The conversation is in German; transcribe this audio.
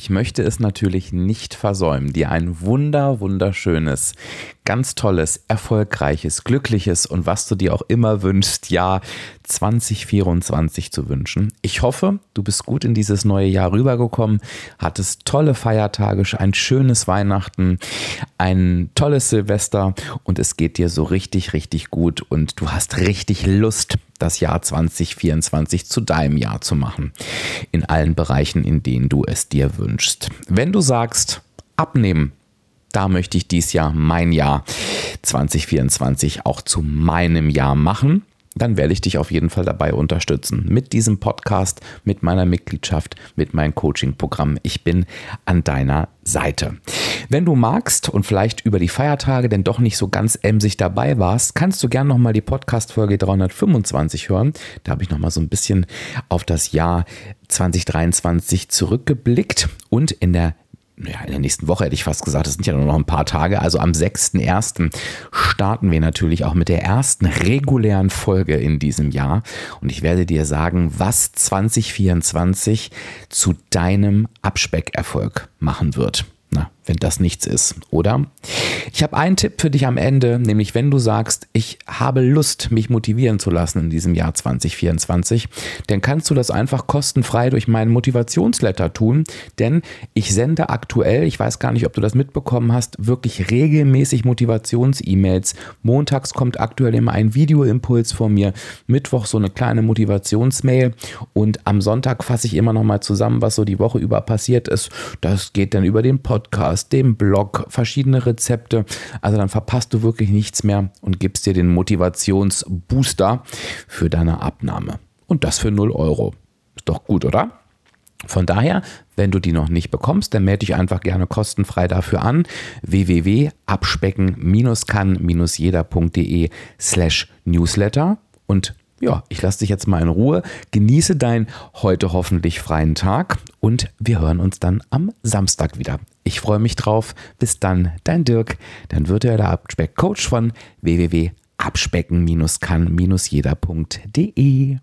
ich möchte es natürlich nicht versäumen, dir ein wunder, wunderschönes, ganz tolles, erfolgreiches, glückliches und was du dir auch immer wünschst, Jahr 2024 zu wünschen. Ich hoffe, du bist gut in dieses neue Jahr rübergekommen, hattest tolle Feiertage, ein schönes Weihnachten, ein tolles Silvester und es geht dir so richtig, richtig gut und du hast richtig Lust, das Jahr 2024 zu deinem Jahr zu machen. In allen Bereichen, in denen du es dir wünschst. Wenn du sagst, abnehmen, da möchte ich dies Jahr mein Jahr 2024 auch zu meinem Jahr machen, dann werde ich dich auf jeden Fall dabei unterstützen. Mit diesem Podcast, mit meiner Mitgliedschaft, mit meinem Coaching-Programm. Ich bin an deiner Seite. Wenn du magst und vielleicht über die Feiertage denn doch nicht so ganz emsig dabei warst, kannst du gerne nochmal die Podcast-Folge 325 hören. Da habe ich nochmal so ein bisschen auf das Jahr 2023 zurückgeblickt und in der ja, in der nächsten Woche hätte ich fast gesagt, es sind ja nur noch ein paar Tage. Also am 6.1. starten wir natürlich auch mit der ersten regulären Folge in diesem Jahr. Und ich werde dir sagen, was 2024 zu deinem Abspeckerfolg machen wird. Na, wenn das nichts ist, oder? Ich habe einen Tipp für dich am Ende, nämlich wenn du sagst, ich habe Lust, mich motivieren zu lassen in diesem Jahr 2024, dann kannst du das einfach kostenfrei durch meinen Motivationsletter tun, denn ich sende aktuell, ich weiß gar nicht, ob du das mitbekommen hast, wirklich regelmäßig Motivations-E-Mails. Montags kommt aktuell immer ein Videoimpuls von mir, Mittwoch so eine kleine Motivationsmail und am Sonntag fasse ich immer noch mal zusammen, was so die Woche über passiert ist. Das geht dann über den Podcast Podcast, dem Blog, verschiedene Rezepte. Also dann verpasst du wirklich nichts mehr und gibst dir den Motivationsbooster für deine Abnahme. Und das für 0 Euro. Ist doch gut, oder? Von daher, wenn du die noch nicht bekommst, dann melde dich einfach gerne kostenfrei dafür an. www.abspecken-kann-jeder.de slash newsletter und ja, ich lasse dich jetzt mal in Ruhe. Genieße deinen heute hoffentlich freien Tag und wir hören uns dann am Samstag wieder. Ich freue mich drauf. Bis dann, dein Dirk, dein virtueller Abspeck-Coach von www.abspecken-kann-jeder.de.